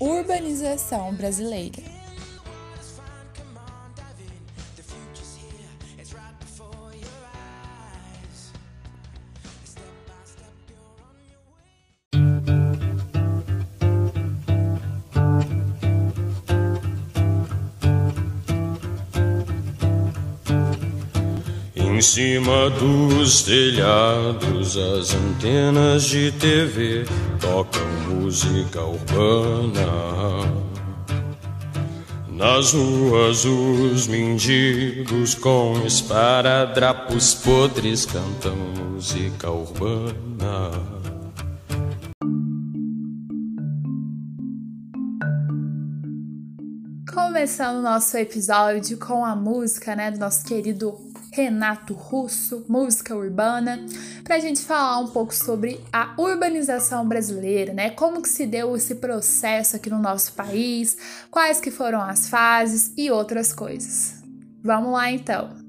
urbanização brasileira. Em cima dos telhados, as antenas de TV tocam música urbana. Nas ruas, os mendigos com esparadrapos podres cantam música urbana. Começando o nosso episódio com a música, né, do nosso querido Renato Russo, música urbana, para a gente falar um pouco sobre a urbanização brasileira, né? Como que se deu esse processo aqui no nosso país, quais que foram as fases e outras coisas. Vamos lá então.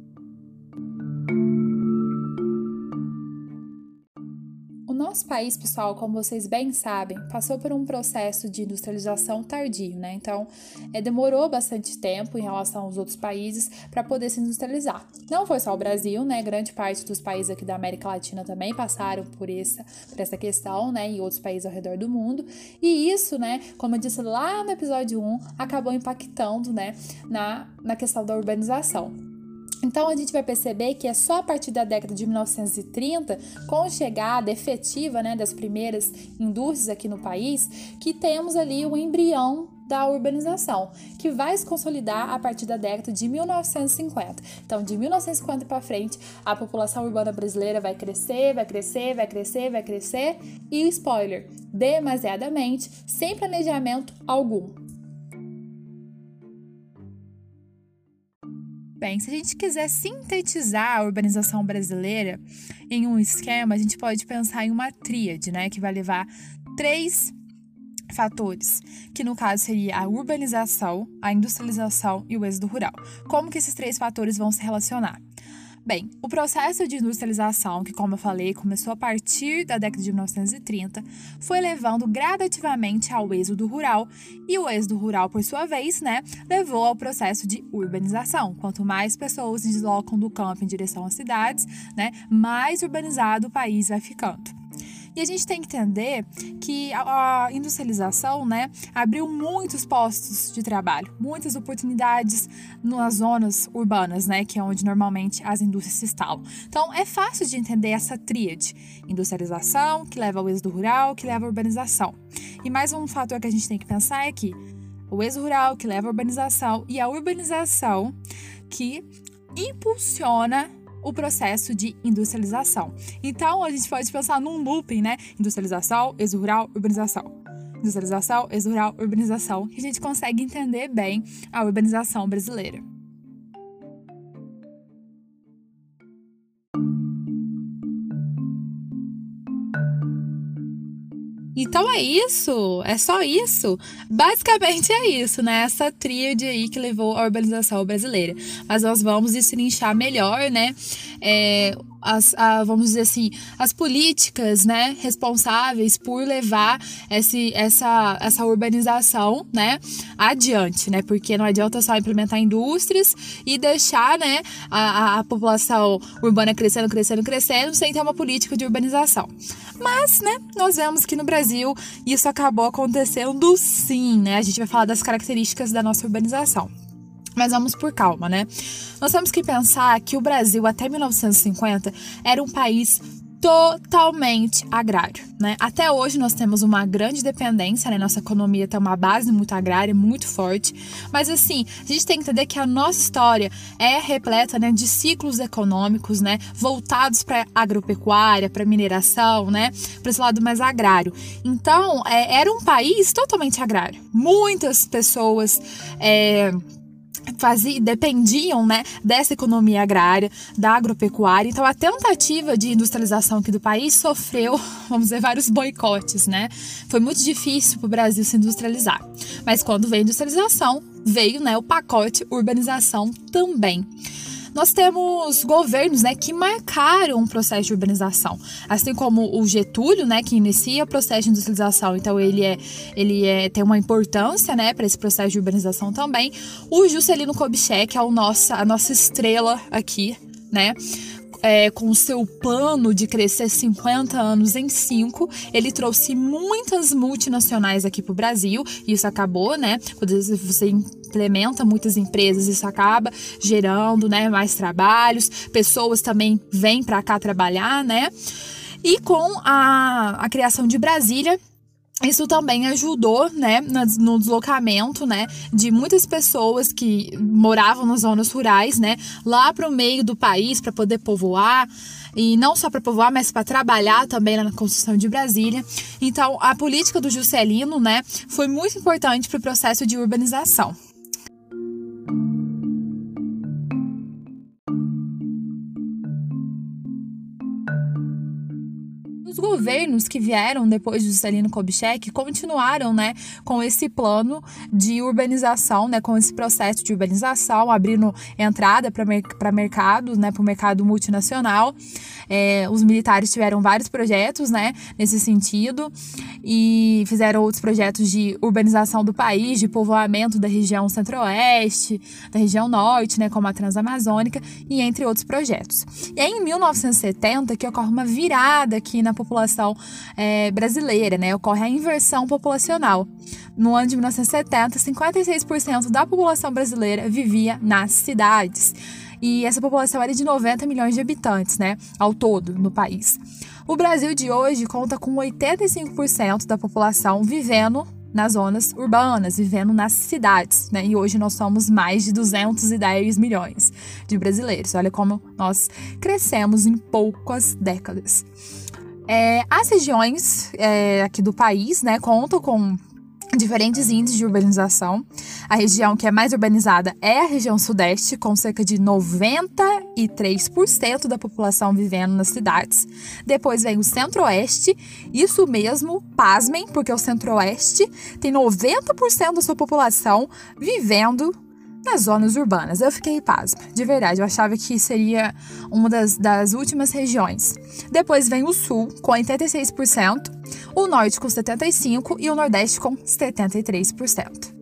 Nosso país, pessoal, como vocês bem sabem, passou por um processo de industrialização tardio, né? Então, é, demorou bastante tempo em relação aos outros países para poder se industrializar. Não foi só o Brasil, né? Grande parte dos países aqui da América Latina também passaram por essa, por essa questão, né? E outros países ao redor do mundo. E isso, né? Como eu disse lá no episódio 1, acabou impactando, né? Na, na questão da urbanização. Então a gente vai perceber que é só a partir da década de 1930, com a chegada efetiva né, das primeiras indústrias aqui no país, que temos ali o embrião da urbanização, que vai se consolidar a partir da década de 1950. Então, de 1950 para frente, a população urbana brasileira vai crescer, vai crescer, vai crescer, vai crescer e spoiler, demasiadamente, sem planejamento algum. Bem, se a gente quiser sintetizar a urbanização brasileira em um esquema, a gente pode pensar em uma tríade, né, que vai levar três fatores, que no caso seria a urbanização, a industrialização e o êxodo rural. Como que esses três fatores vão se relacionar? Bem, o processo de industrialização, que como eu falei, começou a partir da década de 1930, foi levando gradativamente ao êxodo rural, e o êxodo rural, por sua vez, né, levou ao processo de urbanização. Quanto mais pessoas se deslocam do campo em direção às cidades, né, mais urbanizado o país vai ficando. E a gente tem que entender que a, industrialização, né, abriu muitos postos de trabalho, muitas oportunidades nas zonas urbanas, né, que é onde normalmente as indústrias se instalam. Então, é fácil de entender essa tríade: industrialização, que leva ao êxodo rural, que leva à urbanização. E mais um fator que a gente tem que pensar é que o êxodo rural, que leva à urbanização, e a urbanização, que impulsiona o processo de industrialização. Então, a gente pode pensar num looping, né? Industrialização, êxodo rural, urbanização. Industrialização, êxodo rural, urbanização, que a gente consegue entender bem a urbanização brasileira. Então é isso, é só isso. Basicamente é isso, né? Essa tríade aí que levou a urbanização brasileira. Mas nós vamos destrinchar melhor, né? É, as, a, vamos dizer assim, as políticas, né, responsáveis por levar esse, essa, essa urbanização, né, adiante, né, porque não adianta só implementar indústrias e deixar, né, a, a população urbana crescendo, crescendo, crescendo, sem ter uma política de urbanização. Mas, né, nós vemos que no Brasil isso acabou acontecendo sim, né, a gente vai falar das características da nossa urbanização. Mas vamos por calma, né? Nós temos que pensar que o Brasil, até 1950, era um país totalmente agrário, né? Até hoje nós temos uma grande dependência, né? Nossa economia tem uma base muito agrária, muito forte. Mas assim, a gente tem que entender que a nossa história é repleta, né, de ciclos econômicos, né, voltados para agropecuária, para mineração, né, para esse lado mais agrário. Então, é, era um país totalmente agrário. Muitas pessoas é, fazia, dependiam né, dessa economia agrária, da agropecuária. Então, a tentativa de industrialização aqui do país sofreu, vamos dizer, vários boicotes. Né? Foi muito difícil para o Brasil se industrializar. Mas quando veio a industrialização, veio né, o pacote urbanização também. Nós temos governos, né, que marcaram o processo de urbanização, assim como o Getúlio, né, que inicia o processo de industrialização, então ele é, ele é tem uma importância, né, para esse processo de urbanização também. O Juscelino Kubitschek é o nossa, a nossa estrela aqui, né? É, com seu plano de crescer 50 anos em 5, ele trouxe muitas multinacionais aqui para o Brasil. E isso acabou, né? Quando você implementa muitas empresas, isso acaba gerando né, mais trabalhos, pessoas também vêm para cá trabalhar, né? E com a, a criação de Brasília, isso também ajudou, né, no deslocamento, né, de muitas pessoas que moravam nas zonas rurais, né, lá para o meio do país para poder povoar e não só para povoar, mas para trabalhar também na construção de Brasília. Então, a política do Juscelino, né, foi muito importante para o processo de urbanização. Governos que vieram depois de Juscelino Kubitschek continuaram, né, com esse plano de urbanização, né, com esse processo de urbanização, abrindo entrada para mer mercados, né, para o mercado multinacional. É, os militares tiveram vários projetos, né, nesse sentido e fizeram outros projetos de urbanização do país, de povoamento da região centro-oeste, da região norte, né, como a Transamazônica e entre outros projetos. E aí, em 1970 que ocorre uma virada aqui na população população é, brasileira, né? Ocorre a inversão populacional. No ano de 1970, 56% da população brasileira vivia nas cidades. E essa população era de 90 milhões de habitantes, né? Ao todo, no país. O Brasil de hoje conta com 85% da população vivendo nas zonas urbanas, vivendo nas cidades, né? E hoje nós somos mais de 210 milhões de brasileiros. Olha como nós crescemos em poucas décadas. É, as regiões é, aqui do país, né, contam com diferentes índices de urbanização. A região que é mais urbanizada é a região sudeste, com cerca de 93% da população vivendo nas cidades. Depois vem o centro-oeste, isso mesmo, pasmem, porque o centro-oeste tem 90% da sua população vivendo nas zonas urbanas. Eu fiquei pasma, de verdade. Eu achava que seria uma das, das últimas regiões. Depois vem o sul, com 86%, o norte com 75% e o nordeste com 73%.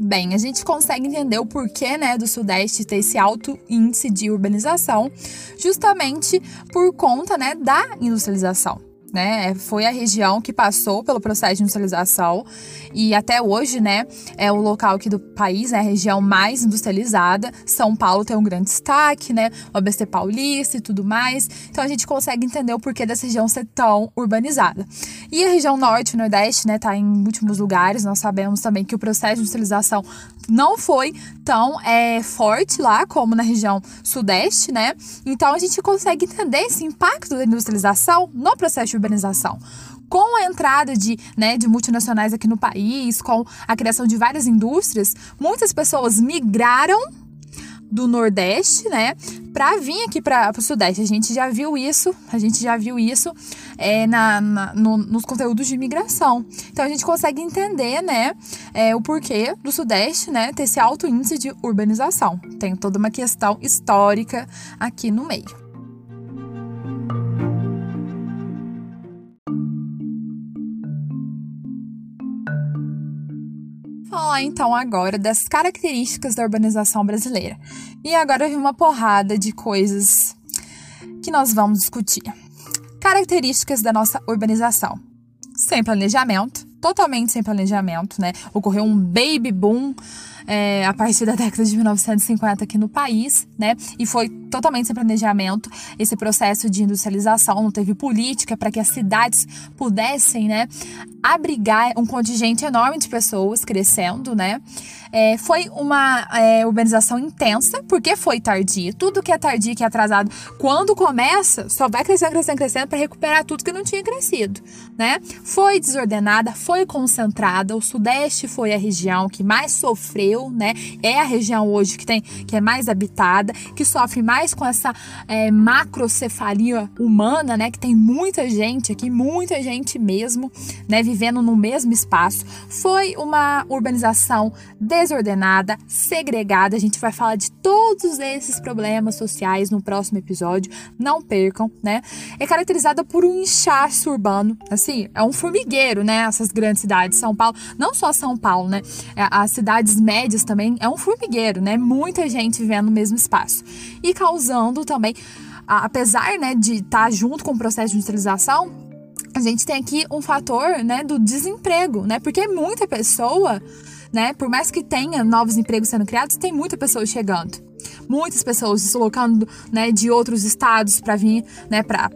Bem, a gente consegue entender o porquê né, do Sudeste ter esse alto índice de urbanização, justamente por conta né, da industrialização né? Foi a região que passou pelo processo de industrialização e até hoje, né, é o local aqui do país, né, a região mais industrializada. São Paulo tem um grande destaque, né? O ABC paulista e tudo mais. Então a gente consegue entender o porquê dessa região ser tão urbanizada. E a região norte e nordeste, né, tá em últimos lugares. Nós sabemos também que o processo de industrialização não foi tão é, forte lá como na região sudeste, né? Então a gente consegue entender esse impacto da industrialização no processo urbanização com a entrada de, né, de multinacionais aqui no país, com a criação de várias indústrias, muitas pessoas migraram do Nordeste, né, para vir aqui para o Sudeste. A gente já viu isso, a gente já viu isso é, na, na no, nos conteúdos de imigração. Então a gente consegue entender, né, é, o porquê do Sudeste, né, ter esse alto índice de urbanização. Tem toda uma questão histórica aqui no meio. Falar então agora das características da urbanização brasileira. E agora vem uma porrada de coisas que nós vamos discutir. Características da nossa urbanização: sem planejamento, totalmente sem planejamento, né? Ocorreu um baby boom é, a partir da década de 1950 aqui no país, né? E foi totalmente sem planejamento esse processo de industrialização, não teve política para que as cidades pudessem, né, abrigar um contingente enorme de pessoas crescendo, né? É, foi uma é, urbanização intensa, porque foi tardia. Tudo que é tardio, que é atrasado, quando começa, só vai crescendo, crescendo, crescendo para recuperar tudo que não tinha crescido, né? Foi desordenada, foi concentrada. O Sudeste foi a região que mais sofreu Brasil, né? É a região hoje que tem que é mais habitada, que sofre mais com essa é, macrocefalia humana, né? Que tem muita gente aqui, muita gente mesmo, né? Vivendo no mesmo espaço. Foi uma urbanização desordenada, segregada. A gente vai falar de todos esses problemas sociais no próximo episódio. Não percam, né? É caracterizada por um inchaço urbano, assim, é um formigueiro, né? Essas grandes cidades, São Paulo, não só São Paulo, né? É, as cidades médias também é um formigueiro, né? Muita gente vivendo no mesmo espaço e causando também, apesar, né, de estar tá junto com o processo de industrialização, a gente tem aqui um fator, né, do desemprego, né? Porque muita pessoa, né, por mais que tenha novos empregos sendo criados, tem muita pessoa chegando muitas pessoas deslocando né, de outros estados para vir né, para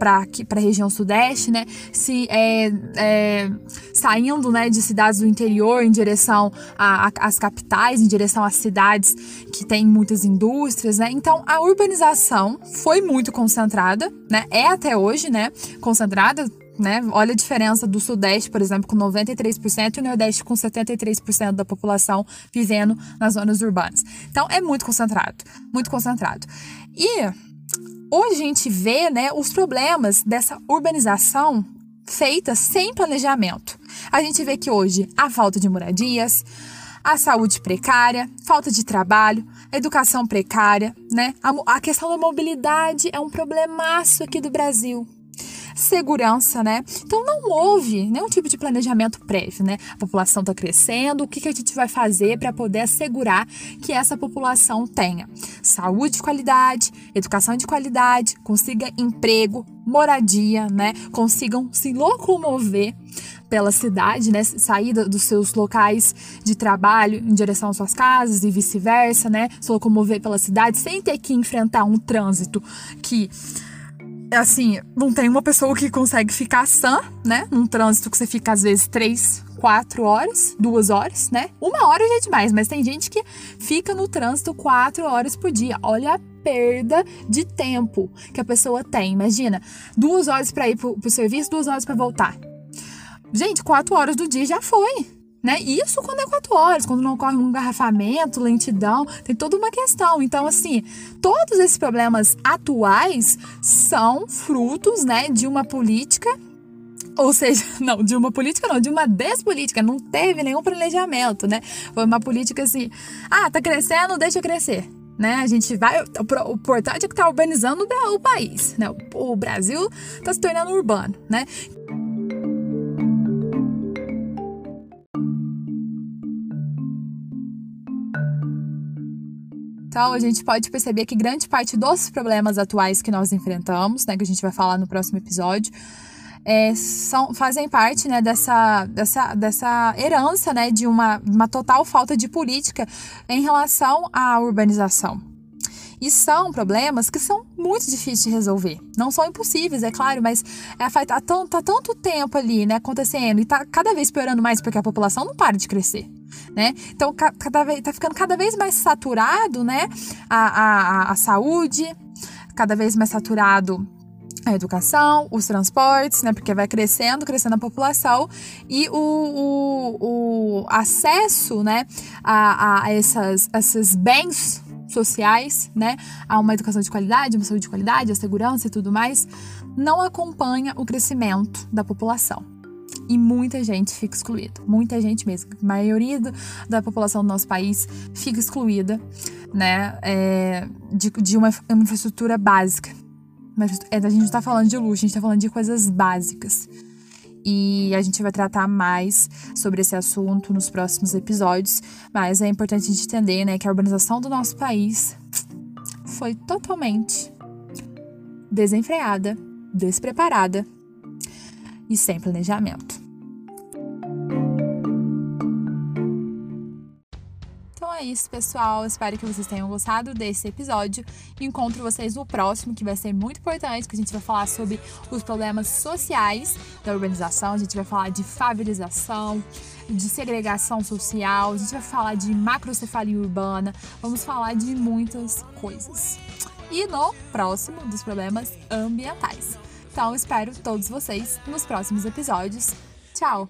a região sudeste, né, se, é, é, saindo né, de cidades do interior em direção às capitais, em direção às cidades que têm muitas indústrias. Né? Então, a urbanização foi muito concentrada, né, é até hoje né, concentrada né? Olha a diferença do Sudeste, por exemplo, com 93% e o Nordeste com 73% da população vivendo nas zonas urbanas. Então é muito concentrado, muito concentrado. E hoje a gente vê, né, os problemas dessa urbanização feita sem planejamento. A gente vê que hoje a falta de moradias, a saúde precária, falta de trabalho, educação precária, né? A, a questão da mobilidade é um problemaço aqui do Brasil segurança, né? Então não houve nenhum tipo de planejamento prévio, né? A população está crescendo, o que, que a gente vai fazer para poder assegurar que essa população tenha saúde de qualidade, educação de qualidade, consiga emprego, moradia, né? Consigam se locomover pela cidade, né? Sair dos seus locais de trabalho em direção às suas casas e vice-versa, né? Se locomover pela cidade sem ter que enfrentar um trânsito que assim, não tem uma pessoa que consegue ficar sã, né? Num trânsito que você fica às vezes três, quatro horas, duas horas, né? Uma hora já é demais, mas tem gente que fica no trânsito quatro horas por dia. Olha a perda de tempo que a pessoa tem. Imagina, duas horas para ir pro, pro serviço, duas horas para voltar. Gente, quatro horas do dia já foi né? Isso quando é quatro horas, quando não ocorre um engarrafamento, lentidão, tem toda uma questão. Então, assim, todos esses problemas atuais são frutos, né, de uma política ou seja, não, de uma política não, de uma despolítica, não teve nenhum planejamento, né? Foi uma política assim, ah, tá crescendo, deixa crescer. Né? A gente vai. O, importante é que tá urbanizando o, o país. Né? O, o Brasil está se tornando urbano. Né? Então, a gente pode perceber que grande parte dos problemas atuais que nós enfrentamos, né, que a gente vai falar no próximo episódio, é, são, fazem parte né, dessa, dessa, dessa herança né, de uma, uma total falta de política em relação à urbanização. E são problemas que são muito difíceis de resolver. Não são impossíveis, é claro, mas é, tá, tá tanto tempo ali né, acontecendo e tá cada vez piorando mais porque a população não para de crescer né? Então, cada vez, tá ficando cada vez mais saturado, né? A, a, a saúde, cada vez mais saturado a educação, os transportes, né? Porque vai crescendo, crescendo a população e o, o, o acesso, né? A, a essas, esses bens sociais, né? A uma educação de qualidade, uma saúde de qualidade, a segurança e tudo mais, não acompanha o crescimento da população e muita gente fica excluída. Muita gente mesmo. A maioria do, da população do nosso país fica excluída, né? É, de, de uma, infraestrutura básica. Mas é, a gente não está falando de luxo, a gente está falando de coisas básicas. E a gente vai tratar mais sobre esse assunto nos próximos episódios. Mas é importante a gente entender né, que a urbanização do nosso país foi totalmente desenfreada, despreparada e sem planejamento. É isso, pessoal. Espero que vocês tenham gostado desse episódio. Encontro vocês no próximo, que vai ser muito importante, que a gente vai falar sobre os problemas sociais da urbanização, a gente vai falar de favelização, de segregação social, a gente vai falar de macrocefalia urbana, vamos falar de muitas coisas. E no próximo dos problemas ambientais. Então espero todos vocês nos próximos episódios. Tchau!